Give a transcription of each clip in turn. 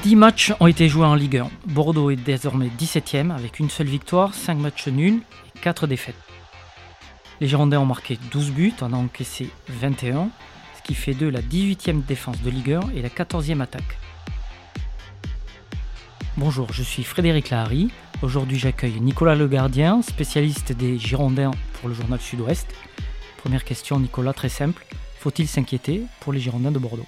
10 matchs ont été joués en Ligue 1. Bordeaux est désormais 17ème avec une seule victoire, 5 matchs nuls et 4 défaites. Les Girondins ont marqué 12 buts, en ont encaissé 21, ce qui fait d'eux la 18e défense de Ligue 1 et la 14e attaque. Bonjour, je suis Frédéric Lahari. Aujourd'hui, j'accueille Nicolas Le Gardien, spécialiste des Girondins pour le journal Sud-Ouest. Première question, Nicolas, très simple. Faut-il s'inquiéter pour les Girondins de Bordeaux?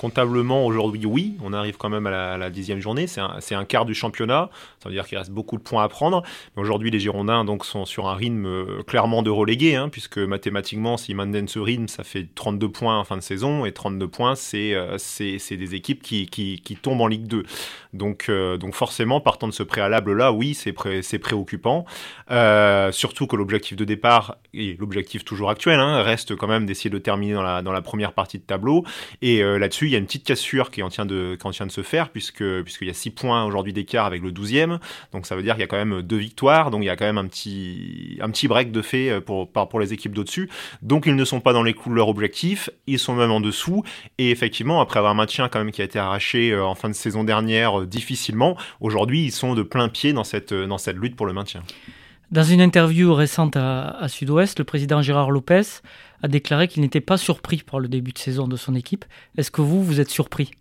Comptablement, aujourd'hui, oui, on arrive quand même à la, dixième journée. C'est un, quart du championnat. Ça veut dire qu'il reste beaucoup de points à prendre. Mais aujourd'hui, les Girondins donc, sont sur un rythme euh, clairement de relégué, hein, puisque mathématiquement, s'ils maintiennent ce rythme, ça fait 32 points en fin de saison. Et 32 points, c'est euh, des équipes qui, tombent en Ligue 2. Donc, euh, donc forcément, partant de ce préalable-là, oui, c'est pré préoccupant. Surtout que l'objectif de départ, et l'objectif toujours actuel, hein, reste quand même d'essayer de terminer dans la, dans la première partie de tableau. Et là-dessus, il y a une petite cassure qui en tient de, qui de se faire, puisque puisqu'il y a 6 points aujourd'hui d'écart avec le 12e. Donc ça veut dire qu'il y a quand même deux victoires, donc il y a quand même un petit, un petit break de fait euh, pour, pour les équipes d'au-dessus. Donc ils ne sont pas dans les clous de leur objectif, ils sont même en dessous. Et effectivement, après avoir un maintien quand même qui a été arraché euh, en fin de saison dernière euh, difficilement, aujourd'hui ils sont de plein pied dans cette, dans cette lutte pour le maintien. Dans une interview récente à, Sud-Ouest, le président Gérard Lopez a déclaré qu'il n'était pas surpris par le début de saison de son équipe. Est-ce que vous, vous êtes surpris?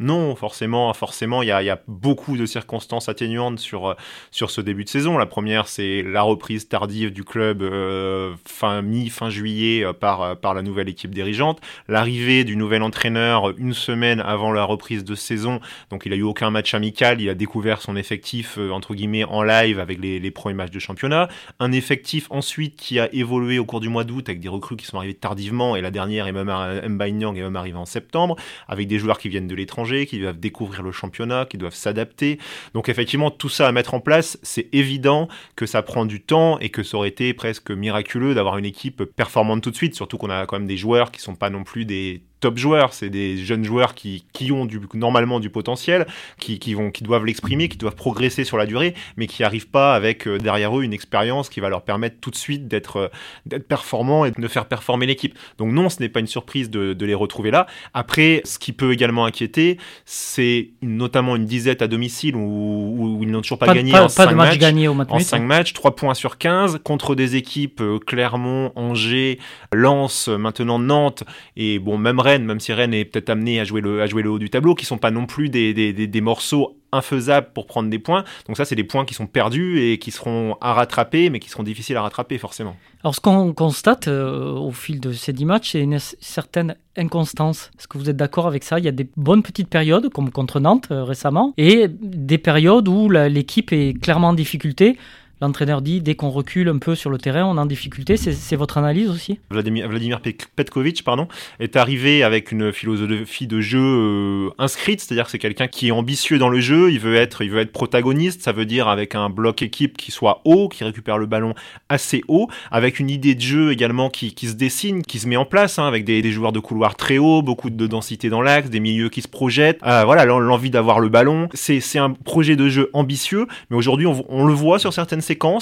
Non, forcément, forcément, il y a, beaucoup de circonstances atténuantes sur, sur ce début de saison. La première, c'est la reprise tardive du club euh, fin mi-fin juillet euh, par, par la nouvelle équipe dirigeante, l'arrivée du nouvel entraîneur une semaine avant la reprise de saison. Donc, il a eu aucun match amical. Il a découvert son effectif euh, entre guillemets en live avec les, premiers matchs de championnat. Un effectif ensuite qui a évolué au cours du mois d'août avec des recrues qui sont arrivées tardivement et la dernière est même Nyang est même arrivée en septembre avec des joueurs qui viennent de l'étranger qui doivent découvrir le championnat, qui doivent s'adapter. Donc effectivement, tout ça à mettre en place, c'est évident que ça prend du temps et que ça aurait été presque miraculeux d'avoir une équipe performante tout de suite, surtout qu'on a quand même des joueurs qui sont pas non plus des top joueurs, c'est des jeunes joueurs qui, qui ont du, normalement du potentiel, qui, qui, vont, qui doivent l'exprimer, qui doivent progresser sur la durée, mais qui n'arrivent pas avec euh, derrière eux une expérience qui va leur permettre tout de suite d'être euh, d'être performants et de faire performer l'équipe. Donc non, ce n'est pas une surprise de, de, les retrouver là. Après, ce qui peut également inquiéter, c'est notamment une disette à domicile où, où ils n'ont toujours pas, gagné en 5 matchs, gagné au en 5 matchs, 3 points sur 15 contre des équipes euh, Clermont, Angers, Lens, maintenant Nantes et bon même même si Rennes est peut-être amené à jouer, le, haut du tableau, qui sont pas non plus des, morceaux infaisables pour prendre des points. Donc ça, c'est des points qui sont perdus et qui seront à rattraper, mais qui seront difficiles à rattraper forcément. Alors ce qu'on constate euh, au fil de ces dix matchs, c'est une certaine inconstance. Est-ce que vous êtes d'accord avec ça? Il y a des bonnes petites périodes, comme contre Nantes euh, récemment, et des périodes où l'équipe est clairement en difficulté. L'entraîneur dit dès qu'on recule un peu sur le terrain, on est en difficulté. C'est votre analyse aussi? Vladimir, Vladimir Petkovic pardon, est arrivé avec une philosophie de jeu euh, inscrite, c'est-à-dire que c'est quelqu'un qui est ambitieux dans le jeu, il veut, être, il veut être protagoniste, ça veut dire avec un bloc équipe qui soit haut, qui récupère le ballon assez haut, avec une idée de jeu également qui, se dessine, qui se met en place, hein, avec des, joueurs de couloir très hauts, beaucoup de densité dans l'axe, des milieux qui se projettent, euh, voilà l'envie d'avoir le ballon. C'est un projet de jeu ambitieux, mais aujourd'hui on, on le voit sur certaines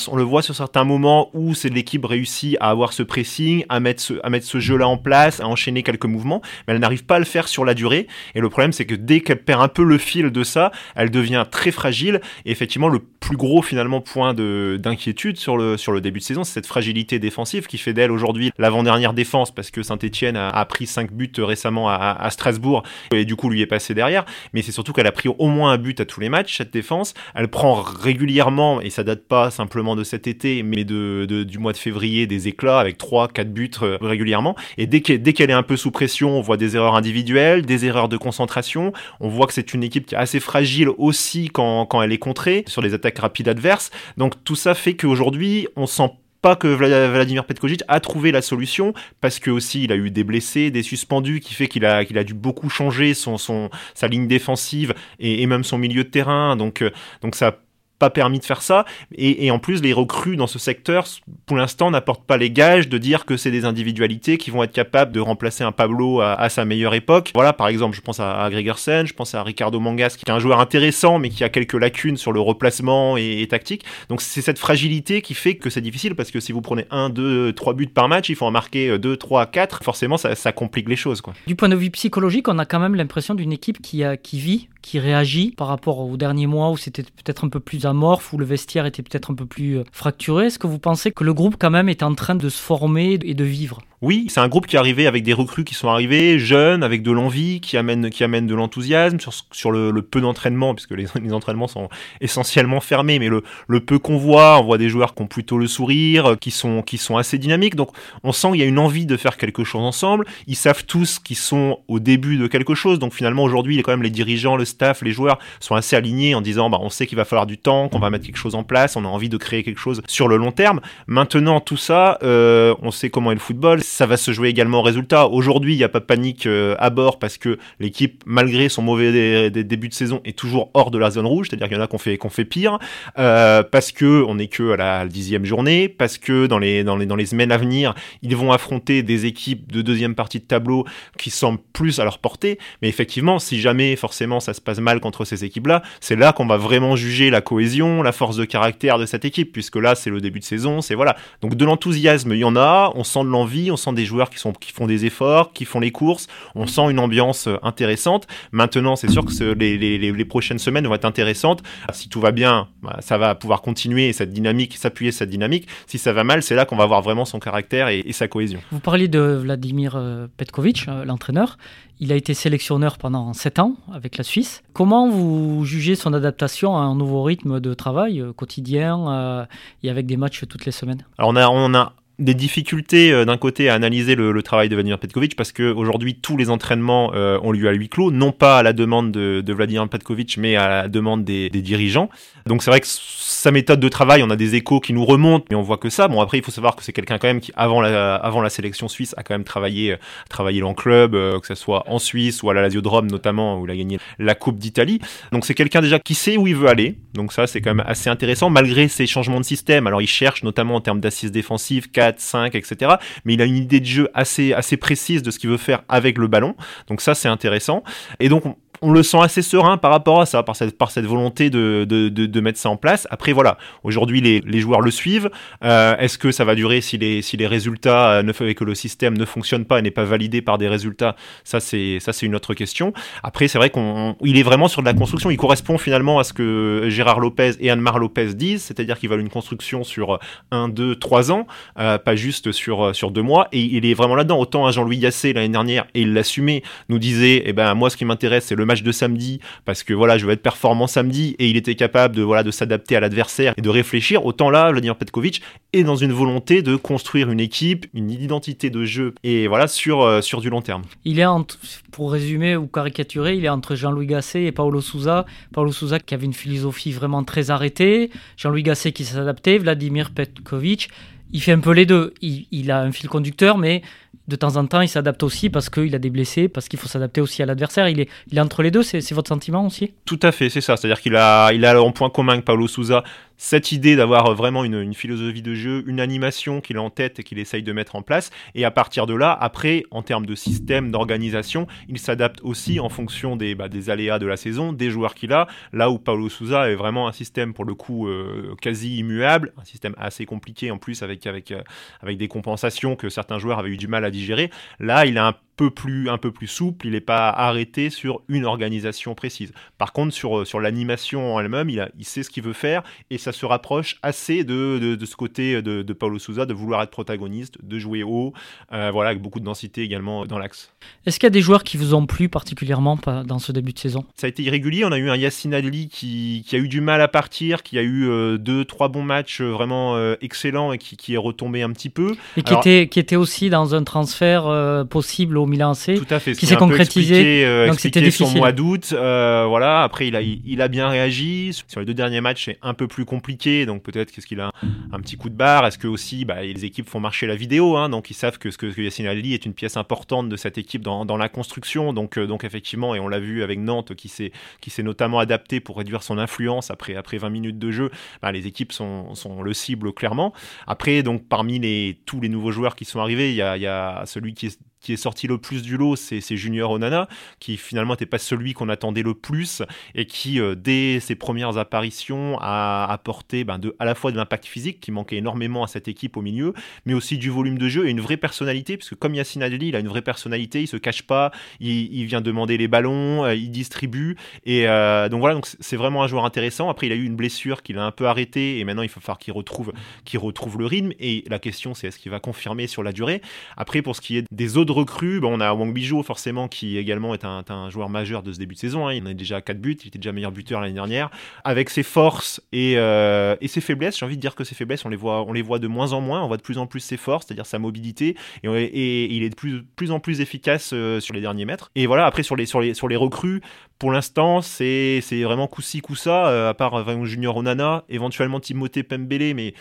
On le voit sur certains moments où c'est l'équipe réussit à avoir ce pressing, à mettre ce, jeu-là en place, à enchaîner quelques mouvements, mais elle n'arrive pas à le faire sur la durée. Et le problème, c'est que dès qu'elle perd un peu le fil de ça, elle devient très fragile. Et effectivement, le plus gros finalement point d'inquiétude sur le, sur le début de saison, c'est cette fragilité défensive qui fait d'elle aujourd'hui l'avant-dernière défense parce que Saint-Etienne a, pris 5 buts récemment à, à, Strasbourg et du coup lui est passé derrière. Mais c'est surtout qu'elle a pris au moins un but à tous les matchs, cette défense. Elle prend régulièrement, et ça date pas simplement de cet été, mais de, du mois de février, des éclats avec 3-4 buts euh, régulièrement. Et dès qu'elle est un peu sous pression, on voit des erreurs individuelles, des erreurs de concentration. On voit que c'est une équipe qui est assez fragile aussi quand, quand elle est contrée sur les attaques rapides adverses. Donc tout ça fait qu'aujourd'hui, on sent pas que Vladimir Petkovic a trouvé la solution parce que aussi il a eu des blessés, des suspendus qui fait qu'il a qu'il a dû beaucoup changer son, son sa ligne défensive et, et, même son milieu de terrain donc euh, donc ça pas permis de faire ça. Et, en plus, les recrues dans ce secteur, pour l'instant, n'apportent pas les gages de dire que c'est des individualités qui vont être capables de remplacer un Pablo à, sa meilleure époque. Voilà, par exemple, je pense à, Gregersen, je pense à Ricardo Mangas, qui est un joueur intéressant, mais qui a quelques lacunes sur le replacement et, tactique. Donc c'est cette fragilité qui fait que c'est difficile, parce que si vous prenez 1, 2, 3 buts par match, il faut en marquer 2, 3, 4. Forcément, ça, ça complique les choses. Quoi. Du point de vue psychologique, on a quand même l'impression d'une équipe qui, a, qui vit qui réagit par rapport aux derniers mois où c'était peut-être un peu plus où le vestiaire était peut-être un peu plus euh, fracturé. Est-ce que vous pensez que le groupe quand même est en train de se former et de vivre? Oui, c'est un groupe qui est arrivé avec des recrues qui sont arrivés, jeunes, avec de l'envie, qui amènent, qui amènent de l'enthousiasme sur, sur le, peu d'entraînement, puisque les, les, entraînements sont essentiellement fermés, mais le, le peu qu'on voit, on voit des joueurs qui ont plutôt le sourire, qui sont, qui sont assez dynamiques. Donc on sent qu'il y a une envie de faire quelque chose ensemble. Ils savent tous qu'ils sont au début de quelque chose. Donc finalement aujourd'hui, quand même les dirigeants, le staff, les joueurs sont assez alignés en disant bah, on sait qu'il va falloir du temps, qu'on va mettre quelque chose en place, on a envie de créer quelque chose sur le long terme. Maintenant, tout ça, euh, on sait comment est le football, ça va se jouer également au résultat. Aujourd'hui, il n'y a pas de panique euh, à bord parce que l'équipe, malgré son mauvais début de saison, est toujours hors de la zone rouge, c'est-à-dire qu'il y en a qu'on fait, qu'on fait pire, euh, parce que on n'est que à la dixième journée, parce que dans les, dans, les, dans les semaines à venir, ils vont affronter des équipes de deuxième partie de tableau qui semblent plus à leur portée. Mais effectivement, si jamais forcément ça se passe mal contre ces équipes-là, c'est là qu'on va vraiment juger la cohésion, la force de caractère de cette équipe, puisque là c'est le début de saison, c'est voilà. Donc de l'enthousiasme, il y en a, on sent de l'envie, on sent des joueurs qui, sont, qui font des efforts, qui font les courses, on sent une ambiance euh, intéressante. Maintenant, c'est sûr que les, les, les, prochaines semaines vont être intéressantes. Si tout va bien, bah, ça va pouvoir continuer cette dynamique, s'appuyer cette dynamique. Si ça va mal, c'est là qu'on va voir vraiment son caractère et, et, sa cohésion. Vous parliez de Vladimir euh, Petkovic, euh, l'entraîneur. Il a été sélectionneur pendant 7 ans avec la Suisse. Comment vous jugez son adaptation à un nouveau rythme de travail quotidien euh, et avec des matchs toutes les semaines? Alors on a, on a des difficultés euh, d'un côté à analyser le, travail de Vladimir Petkovic parce que aujourd'hui tous les entraînements ont lieu à huis clos, non pas à la demande de, Vladimir Petkovic mais à la demande des, dirigeants. Donc c'est vrai que sa méthode de travail, on a des échos qui nous remontent, mais on voit que ça. Bon, après, il faut savoir que c'est quelqu'un quand même qui, avant la, avant la sélection suisse, a quand même travaillé, euh, travaillé en club, euh, que ce soit en Suisse ou à la Lazio de Rome notamment, où il a gagné la Coupe d'Italie. Donc c'est quelqu'un déjà qui sait où il veut aller. Donc ça, c'est quand même assez intéressant, malgré ses changements de système. Alors il cherche notamment en termes d'assises défensives, 4, 5, etc. Mais il a une idée de jeu assez, assez précise de ce qu'il veut faire avec le ballon. Donc ça, c'est intéressant. Et donc, on le sent assez serein par rapport à ça, par cette, volonté de, mettre ça en place. Après, voilà, aujourd'hui, les, joueurs le suivent. Euh, est-ce que ça va durer si les, résultats, euh, ne, et que le système ne fonctionne pas et n'est pas validé par des résultats? Ça, c'est, une autre question. Après, c'est vrai qu'il est vraiment sur de la construction. Il correspond finalement à ce que Gérard Lopez et Anne-Mar Lopez disent, c'est-à-dire qu'ils veulent une construction sur un, deux, trois ans, euh, pas juste sur, sur deux mois. Et il est vraiment là-dedans. Autant à Jean-Louis Gasset l'année dernière, et il l'assumait, nous disait, eh ben, moi, ce qui m'intéresse, c'est le match de samedi parce que voilà, je veux être performant samedi et il était capable de voilà de s'adapter à l'adversaire et de réfléchir. Autant là, Vladimir Petkovic est dans une volonté de construire une équipe, une identité de jeu et voilà sur euh, sur du long terme. Il est entre, pour résumer ou caricaturer, il est entre Jean-Louis Gasset et Paolo Souza. Paolo Souza qui avait une philosophie vraiment très arrêtée, Jean-Louis Gasset qui s'adaptait, Vladimir Petkovic il fait un peu les deux. Il, il, a un fil conducteur, mais de temps en temps, il s'adapte aussi parce qu'il a des blessés, parce qu'il faut s'adapter aussi à l'adversaire. Il est, il est entre les deux, c'est votre sentiment aussi? Tout à fait, c'est ça. C'est-à-dire qu'il a, il point commun avec Paulo Souza cette idée d'avoir vraiment une, philosophie de jeu, une animation qu'il a en tête et qu'il essaye de mettre en place. Et à partir de là, après, en termes de système, d'organisation, il s'adapte aussi en fonction des, bah, aléas de la saison, des joueurs qu'il a. Là où Paulo Souza est vraiment un système pour le coup euh, quasi immuable, un système assez compliqué en plus avec, avec, euh, avec des compensations que certains joueurs avaient eu du mal à digérer. Là, il a un peu plus, un peu plus souple, il n'est pas arrêté sur une organisation précise. Par contre, sur, euh, sur l'animation en elle-même, il, il sait ce qu'il veut faire et ça se rapproche assez de, de, de ce côté de, de, Paulo Souza, de vouloir être protagoniste, de jouer haut, euh, voilà, avec beaucoup de densité également dans l'axe. Est-ce qu'il y a des joueurs qui vous ont plu particulièrement dans ce début de saison? Ça a été irrégulier, on a eu un Yacine Ali qui, qui a eu du mal à partir, qui a eu euh, deux, trois bons matchs vraiment excellents et qui, qui, est retombé un petit peu. Et qui, était, qui était aussi dans un transfert possible au au Milan AC, Tout à fait. qui s'est concrétisé. Euh, donc c'était son mois d'août. Euh, voilà. Après, il a, il, a bien réagi. Sur les deux derniers matchs, c'est un peu plus compliqué. Donc peut-être qu'est-ce qu'il a un, petit coup de barre? Est-ce que aussi, bah, les équipes font marcher la vidéo, hein, donc ils savent que ce que, que Yacine Ali est une pièce importante de cette équipe dans, dans la construction. Donc, donc effectivement, et on l'a vu avec Nantes, qui s'est qui s'est notamment adapté pour réduire son influence après après 20 minutes de jeu. Bah, les équipes sont, sont le cible clairement. Après, donc parmi les tous les nouveaux joueurs qui sont arrivés, il y a, il y a celui qui est qui est sorti le plus du lot, c'est Junior Onana, qui finalement n'était pas celui qu'on attendait le plus et qui, euh, dès ses premières apparitions, a apporté ben, à la fois de l'impact physique qui manquait énormément à cette équipe au milieu, mais aussi du volume de jeu et une vraie personnalité, parce que comme Yassine Adli, il a une vraie personnalité, il se cache pas, il, vient demander les ballons, euh, il distribue, et euh, donc voilà, donc c'est vraiment un joueur intéressant. Après, il a eu une blessure qu'il a un peu arrêté et maintenant il faut falloir qu'il retrouve, qu'il retrouve le rythme, et la question c'est est-ce qu'il va confirmer sur la durée? Après, pour ce qui est des autres recrues, on a Wang Bijou forcément qui également est un, joueur majeur de ce début de saison. Hein. Il en a déjà 4 buts, il était déjà meilleur buteur l'année dernière. Avec ses forces euh, et, ses faiblesses, j'ai envie de dire que ses faiblesses, on les, voit, on les voit de moins en moins. On voit de plus en plus ses forces, c'est-à-dire sa mobilité, et, il est de plus, plus en plus efficace euh, sur les derniers mètres. Et voilà, après sur les, sur les, sur les recrues, pour l'instant, c'est vraiment coup-ci, coup-ça, euh, à part Junior Onana, éventuellement Timothée Pembele, mais,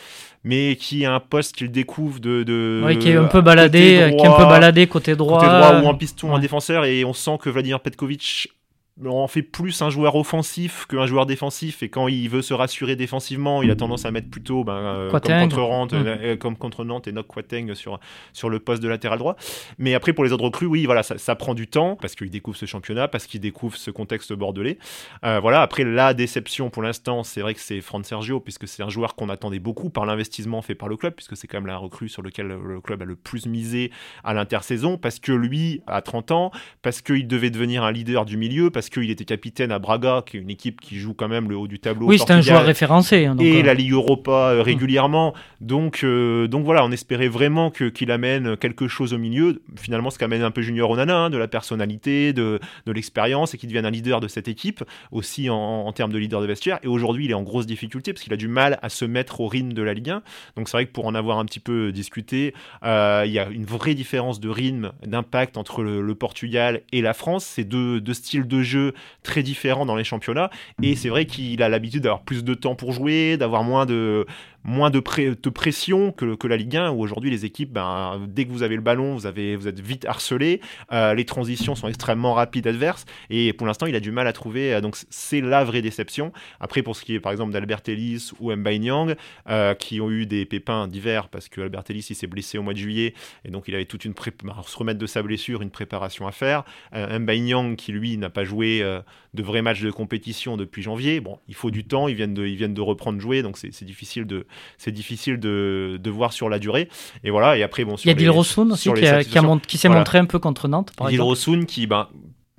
mais qui a un poste qu'il découvre de, de. qui est un peu baladé, qui est un peu baladé côté droit. Côté droit ou en piston, un défenseur, et on sent que Vladimir Petkovic on fait plus un joueur offensif qu'un joueur défensif et quand il veut se rassurer défensivement il a tendance à mettre plutôt ben, euh, comme, contre Nantes, mm. euh, comme contre Nantes et Nock Quateng sur, sur le poste de latéral droit. Mais après pour les autres recrues oui voilà ça, prend du temps parce qu'il découvre ce championnat parce qu'il découvre ce contexte bordelais. Euh, voilà après la déception pour l'instant c'est vrai que c'est Fran Sergio puisque c'est un joueur qu'on attendait beaucoup par l'investissement fait par le club puisque c'est quand même la recrue sur lequel le club a le plus misé à l'intersaison parce que lui a 30 ans parce qu'il devait devenir un leader du milieu parce qu'il était capitaine à Braga, qui est une équipe qui joue quand même le haut du tableau. Oui, c'est un joueur référencé. Hein, et euh. la Ligue Europa euh, régulièrement. Donc, euh, donc voilà, on espérait vraiment qu'il amène quelque chose au milieu. Finalement, ce qu'amène un peu Junior Onana, hein, de la personnalité, de, de l'expérience, et qu'il devienne un leader de cette équipe, aussi en, termes de leader de vestiaire. Et aujourd'hui, il est en grosse difficulté parce qu'il a du mal à se mettre au rythme de la Ligue 1. Donc c'est vrai que pour en avoir un petit peu discuté, il y a une vraie différence de rythme, d'impact entre le, Portugal et la France. C'est deux, deux styles de jeu très différent dans les championnats. Et c'est vrai qu'il a l'habitude d'avoir plus de temps pour jouer, d'avoir moins de, moins de, pression que, la Ligue 1, où aujourd'hui les équipes, ben, dès que vous avez le ballon, vous, êtes vite harcelé, euh, les transitions sont extrêmement rapides adverses, et pour l'instant il a du mal à trouver, euh, donc c'est la vraie déception. Après pour ce qui est par exemple d'Albert Ellis ou Mbaye Nyang, euh, qui ont eu des pépins divers, parce que Albert Ellis il s'est blessé au mois de juillet, et donc il avait toute une préparation, se remettre de sa blessure, une préparation à faire. Mbaye Nyang qui lui n'a pas joué de vrais matchs de compétition depuis janvier, bon il faut du temps, ils viennent de, ils viennent de reprendre jouer, donc c'est difficile de c'est difficile de, de, voir sur la durée. Et voilà, et après, bon, Il y a Dilrosun aussi qui, qui s'est montré un peu contre Nantes, par Dilrosun qui, ben,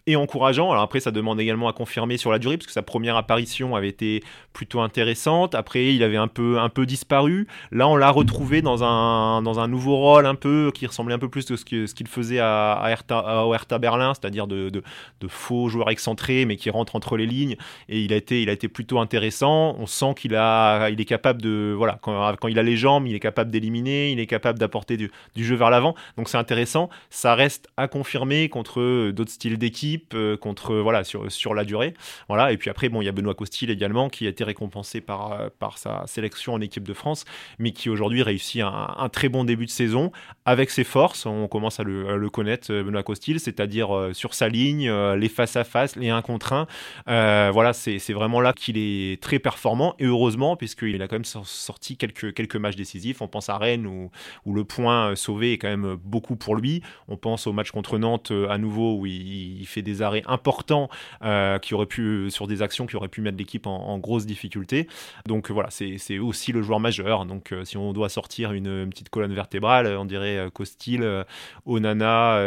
et encourageant. Alors après, ça demande également à confirmer sur la durée, parce que sa première apparition avait été plutôt intéressante. Après, il avait un peu, un peu disparu. Là, on l'a retrouvé dans un, dans un nouveau rôle un peu qui ressemblait un peu plus à ce qu'il ce qu'il faisait à, à, Hertha, Berlin, c'est-à-dire de, de, de, faux joueurs excentrés, mais qui rentrent entre les lignes. Et il a été, il a été plutôt intéressant. On sent qu'il il est capable de, voilà, quand, quand il a les jambes, il est capable d'éliminer, il est capable d'apporter du, du jeu vers l'avant. Donc c'est intéressant. Ça reste à confirmer contre d'autres styles d'équipe euh, contre voilà sur, sur la durée. Voilà et puis après bon il y a Benoît Costil également qui a été récompensé par euh, par sa sélection en équipe de France, mais qui aujourd'hui réussit un, très bon début de saison avec ses forces. On commence à le, connaître Benoît Costil, c'est-à-dire euh, sur sa ligne, les face à face, les 1 contre 1. voilà c'est vraiment là qu'il est très performant et heureusement puisqu'il a quand même sorti quelques quelques matchs décisifs. On pense à Rennes où, où le point sauvé est quand même beaucoup pour lui. On pense au match contre Nantes à nouveau où il, il fait des arrêts importants euh, qui auraient pu, sur des actions qui auraient pu mettre l'équipe en, grosse difficulté. Donc voilà, c'est aussi le joueur majeur. Donc euh, si on doit sortir une, petite colonne vertébrale, on dirait Costil, euh, Onana,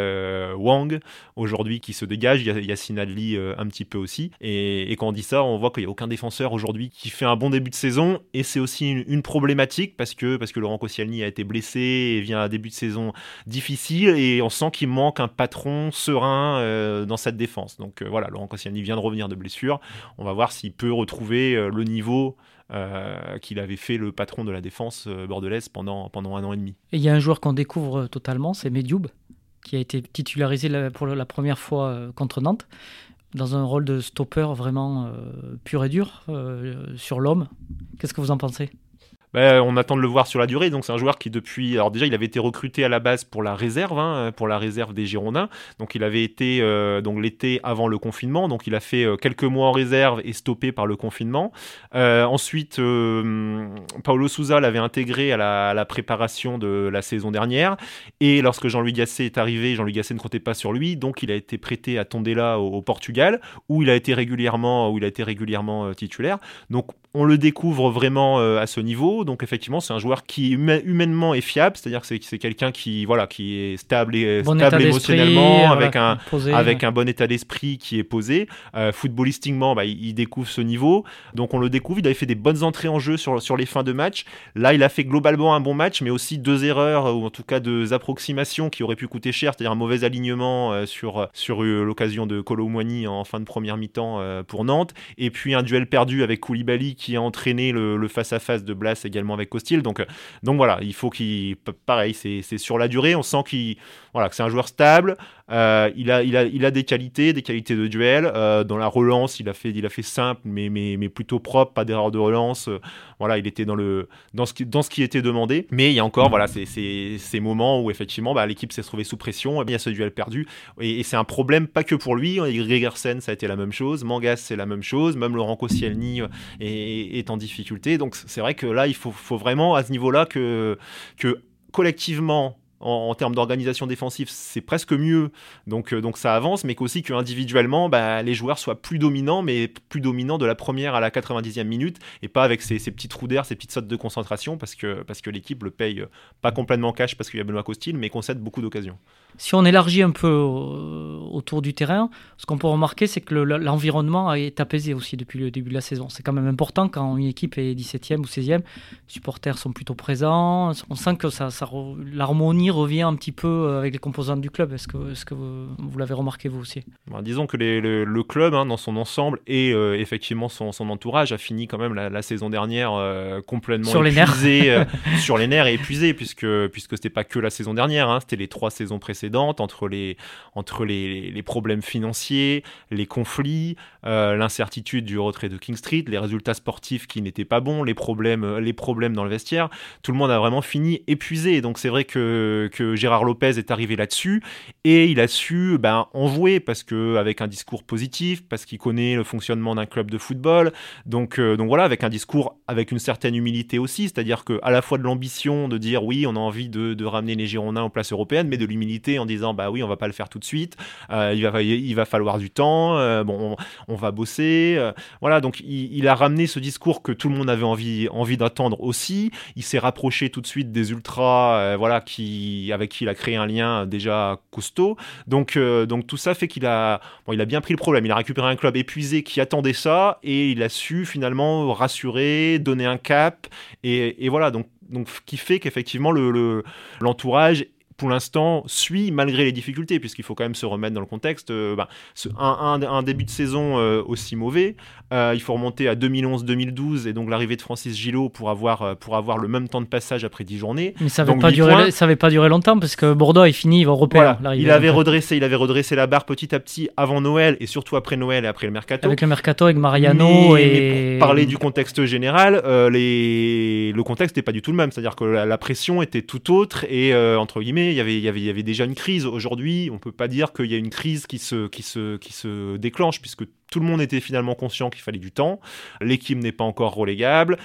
Wang, aujourd'hui qui se dégage. Il y a Yacine Adli un petit peu aussi. Et, quand on dit ça, on voit qu'il n'y a aucun défenseur aujourd'hui qui fait un bon début de saison. Et c'est aussi une, problématique parce que, parce que Laurent Koscielny a été blessé et vient à un début de saison difficile. Et on sent qu'il manque un patron serein dans sa défense. Donc euh, voilà, Laurent Koscielny vient de revenir de blessure. On va voir s'il peut retrouver euh, le niveau euh, qu'il avait fait le patron de la défense bordelaise pendant, pendant un an et demi. Et il y a un joueur qu'on découvre totalement, c'est Medioub. qui a été titularisé pour la première fois contre Nantes, dans un rôle de stopper vraiment pur et dur sur l'homme. Qu'est-ce que vous en pensez? Bah, on attend de le voir sur la durée. Donc c'est un joueur qui depuis, alors déjà il avait été recruté à la base pour la réserve, hein, pour la réserve des Girondins. Donc il avait été euh, donc l'été avant le confinement. Donc il a fait euh, quelques mois en réserve et stoppé par le confinement. Euh, ensuite, Paulo Souza l'avait intégré à la, préparation de la saison dernière. Et lorsque Jean-Louis Gasset est arrivé, Jean-Louis Gasset ne comptait pas sur lui. Donc il a été prêté à Tondela au, au Portugal, où il a été régulièrement, où il a été régulièrement titulaire. Donc on le découvre vraiment à ce niveau. Donc effectivement, c'est un joueur qui humainement est fiable, c'est-à-dire que c'est quelqu'un qui voilà qui est stable et stable émotionnellement, avec un avec un bon état d'esprit qui est posé. Euh, footballistiquement, bah, il, découvre ce niveau. Donc on le découvre. Il avait fait des bonnes entrées en jeu sur sur les fins de match. Là, il a fait globalement un bon match, mais aussi deux erreurs ou en tout cas deux approximations qui auraient pu coûter cher, c'est-à-dire un mauvais alignement euh, sur sur euh, l'occasion de Colomwani en fin de première mi-temps pour Nantes, et puis un duel perdu avec Koulibaly qui a entraîné le face à face de Blas également avec Costil. Donc, euh, donc voilà, il faut qu'il. Pareil, c'est sur la durée. On sent qu'il voilà, que c'est un joueur stable. Euh, il, a, il, a, il a des qualités, des qualités de duel. Euh, dans la relance, il a fait, il a fait simple, mais, mais, plutôt propre, pas d'erreur de relance. voilà, il était dans, le, dans, ce qui, dans ce qui était demandé. Mais il y a encore voilà, ces, ces, ces moments où effectivement bah, l'équipe s'est retrouvée sous pression. Et bien, il y a ce duel perdu. Et, c'est un problème pas que pour lui. Gregersen, ça a été la même chose. Mangas, c'est la même chose. Même Laurent Koscielny est, est en difficulté. Donc c'est vrai que là, il faut, faut vraiment à ce niveau-là que, que collectivement en, termes d'organisation défensive, c'est presque mieux, donc, euh, donc ça avance, mais qu'aussi qu'individuellement, bah, les joueurs soient plus dominants, mais plus dominants de la première à la 90e minute, et pas avec ces, petits trous d'air, ces petites sautes de concentration, parce que, parce que l'équipe le paye euh, pas complètement cash parce qu'il y a Benoît Costil, mais concède beaucoup d'occasions. Si on élargit un peu euh, autour du terrain, ce qu'on peut remarquer, c'est que l'environnement est apaisé aussi depuis le début de la saison. C'est quand même important quand une équipe est 17e ou 16e, les supporters sont plutôt présents, on sent que ça, ça l'harmonie revient un petit peu euh, avec les composantes du club. Est-ce que, est que vous, l'avez remarqué vous aussi? Bah, Disons que le, club, hein, dans son ensemble et euh, effectivement son, entourage, a fini quand même la, saison dernière euh, complètement sur épuisé, les nerfs. sur les nerfs et épuisé, puisque puisque c'était pas que la saison dernière, hein, c'était les trois saisons précédentes entre les problèmes financiers, les conflits, l'incertitude du retrait de King Street, les résultats sportifs qui n'étaient pas bons, les problèmes les problèmes dans le vestiaire. Tout le monde a vraiment fini épuisé. Donc c'est vrai que que, Gérard Lopez est arrivé là-dessus et il a su ben, en jouer parce que avec un discours positif, parce qu'il connaît le fonctionnement d'un club de football. Donc, euh, donc voilà, avec un discours avec une certaine humilité aussi, c'est-à-dire que à la fois de l'ambition de dire oui, on a envie de, de, ramener les Girondins aux places européennes, mais de l'humilité en disant bah oui, on va pas le faire tout de suite, euh, il, va, il va falloir du temps, euh, va bosser. voilà, donc il, a ramené ce discours que tout le monde avait envie, envie d'attendre aussi. Il s'est rapproché tout de suite des ultras, voilà, qui avec qui il a créé un lien déjà costaud. Donc, euh, donc tout ça fait qu'il a, bon, il a bien pris le problème. Il a récupéré un club épuisé qui attendait ça et il a su finalement rassurer, donner un cap. Et, voilà, donc, donc qui fait qu'effectivement le, l'entourage pour l'instant, suit malgré les difficultés, puisqu'il faut quand même se remettre dans le contexte. Euh, bah, un, un, début de saison euh, aussi mauvais, euh, il faut remonter à 2011-2012 et donc l'arrivée de Francis Gillot pour avoir, pour avoir le même temps de passage après 10 journées. Mais ça n'avait pas, duré, ça pas duré longtemps, parce que Bordeaux est fini, il va européen. il, avait redressé, il avait redressé la barre petit à petit avant Noël et surtout après Noël et après le mercato. Avec le mercato, avec Mariano et. pour parler du contexte général, les... le contexte n'est pas du tout le même, c'est-à-dire que la, la, pression était tout autre et entre guillemets, il y avait, déjà une crise. Aujourd'hui, on ne peut pas dire qu'il y a une crise qui se, qui, se, qui se déclenche, puisque tout le monde était finalement conscient qu'il fallait du temps. L'équipe n'est pas encore relégable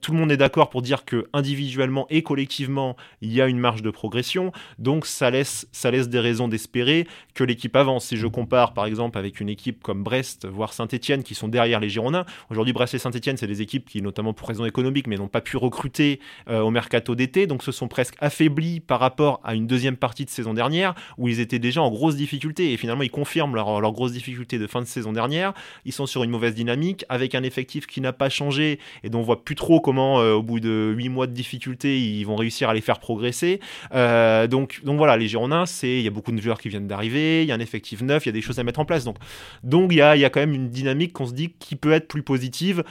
tout le monde est d'accord pour dire que individuellement et collectivement, il y a une marge de progression. Donc ça laisse, ça laisse des raisons d'espérer que l'équipe avance. Si je compare par exemple avec une équipe comme Brest, voire Saint-Etienne, qui sont derrière les Girondins, aujourd'hui Brest et Saint-Etienne, c'est des équipes qui, notamment pour raisons économiques, mais n'ont pas pu recruter euh, au mercato d'été, donc se sont presque affaiblis par rapport à une deuxième partie de saison dernière, où ils étaient déjà en grosse difficulté. Et finalement, ils confirment leur, leur grosse difficulté de fin de saison dernière. Ils sont sur une mauvaise dynamique, avec un effectif qui n'a pas changé et dont on voit plus trop comment, au bout de 8 mois de difficulté, ils vont réussir à les faire progresser. donc, donc voilà, les Girondins, il y a beaucoup de joueurs qui viennent d'arriver, il y a un effectif neuf, il y a des choses à mettre en place. Donc, il y a, quand même une dynamique qu'on se dit qui peut être plus positive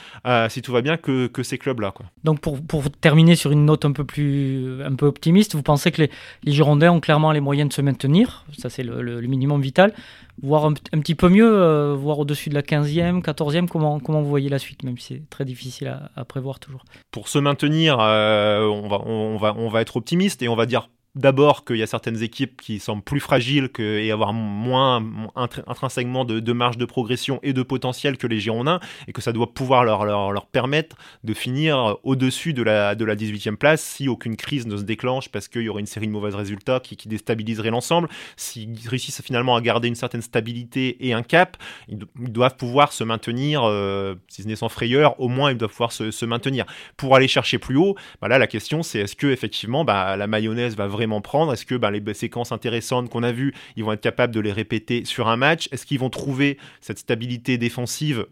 si tout va bien que, ces clubs-là. Donc pour, terminer sur une note un peu plus optimiste, vous pensez que les, les Girondins ont clairement les moyens de se maintenir, ça c'est le, minimum vital, voire un, petit peu mieux, euh, voire au-dessus de la 15e, 14e, comment, comment vous voyez la suite, même si c'est très difficile à, prévoir toujours. Pour se maintenir, euh, on, va, on, va, on va être optimiste et on va dire D'abord qu'il y a certaines équipes qui semblent plus fragiles et avoir moins intrinsèquement de, marge de progression et de potentiel que les Girondins, et que ça doit pouvoir leur, leur, leur permettre de finir au-dessus de la, de la 18e place si aucune crise ne se déclenche parce qu'il y aurait une série de mauvais résultats qui, qui déstabiliserait l'ensemble. S'ils réussissent finalement à garder une certaine stabilité et un cap, ils, doivent pouvoir se maintenir, euh, si ce n'est sans frayeur, au moins ils doivent pouvoir se, se maintenir. Pour aller chercher plus haut, bah la question c'est est-ce que effectivement bah, la mayonnaise va vraiment vraiment prendre? Est-ce que ben, les séquences intéressantes qu'on a vues, ils vont être capables de les répéter sur un match? Est-ce qu'ils vont trouver cette stabilité défensive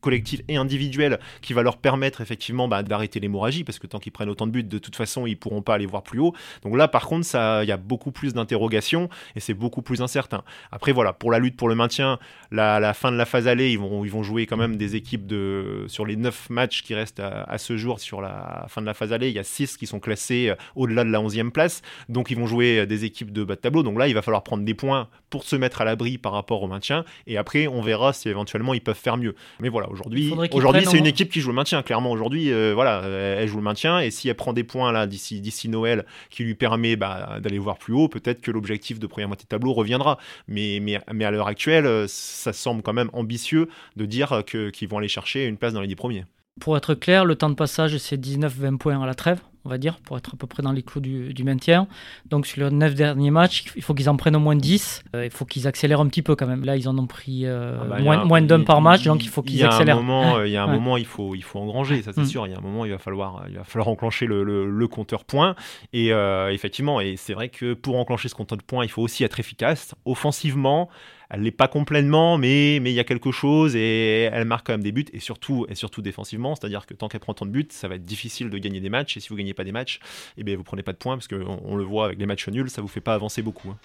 collectif et individuel qui va leur permettre effectivement bah, d'arrêter l'hémorragie? Parce que tant qu'ils prennent autant de buts de toute façon ils pourront pas aller voir plus haut. Donc là par contre ça il y a beaucoup plus d'interrogations et c'est beaucoup plus incertain. Après voilà pour la lutte pour le maintien la, fin de la phase allée ils vont, ils vont jouer quand même des équipes de sur les 9 matchs qui restent à, ce jour sur la fin de la phase allée il y a 6 qui sont classés euh, au-delà de la 11e place donc ils vont jouer euh, des équipes de bas de tableau donc là il va falloir prendre des points pour se mettre à l'abri par rapport au maintien et après on verra si éventuellement ils peuvent faire mieux mais voilà, aujourd'hui, aujourd'hui c'est une équipe qui joue le maintien. Clairement, aujourd'hui, euh, voilà, elle joue le maintien. Et si elle prend des points là d'ici d'ici Noël, qui lui permet bah, d'aller voir plus haut, peut-être que l'objectif de première moitié de tableau reviendra. Mais mais mais à l'heure actuelle, euh, ça semble quand même ambitieux de dire que qu'ils vont aller chercher une place dans les 10 premiers. Pour être clair, le temps de passage, c'est 19-20 points à la trêve on va dire, pour être à peu près dans les clous du, maintien. Donc sur les 9 derniers matchs, il faut qu'ils en prennent au moins 10. Euh, il faut qu'ils accélèrent un petit peu quand même. Là, ils en ont pris euh, ah bah, moins, moins d'un par match, donc il faut qu'ils accélèrent. il y a un moment, il faut, il faut engranger, ça c'est mm. sûr. Il y a un moment, il va falloir, il va falloir enclencher le, le, compteur points. Et euh, effectivement, et c'est vrai que pour enclencher ce compteur de points, il faut aussi être efficace offensivement elle l'est pas complètement, mais mais il y a quelque chose et elle marque quand même des buts et surtout et surtout défensivement, c'est-à-dire que tant qu'elle prend tant de buts, ça va être difficile de gagner des matchs et si vous gagnez pas des matchs, eh bien vous prenez pas de points parce qu'on on le voit avec les matchs nuls, ça vous fait pas avancer beaucoup. Hein.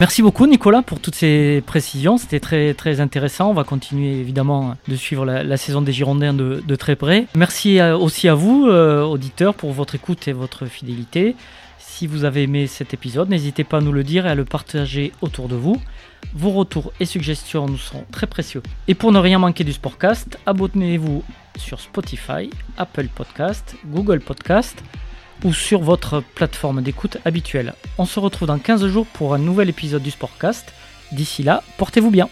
Merci beaucoup Nicolas pour toutes ces précisions, c'était très très intéressant. On va continuer évidemment de suivre la, saison des Girondins de, très près. Merci aussi à vous, euh, auditeurs, pour votre écoute et votre fidélité. Si vous avez aimé cet épisode, n'hésitez pas à nous le dire et à le partager autour de vous. Vos retours et suggestions nous seront très précieux. Et pour ne rien manquer du Sportcast, abonnez-vous sur Spotify, Apple Podcast, Google Podcast ou sur votre plateforme d'écoute habituelle. On se retrouve dans 15 jours pour un nouvel épisode du Sportcast. D'ici là, portez-vous bien.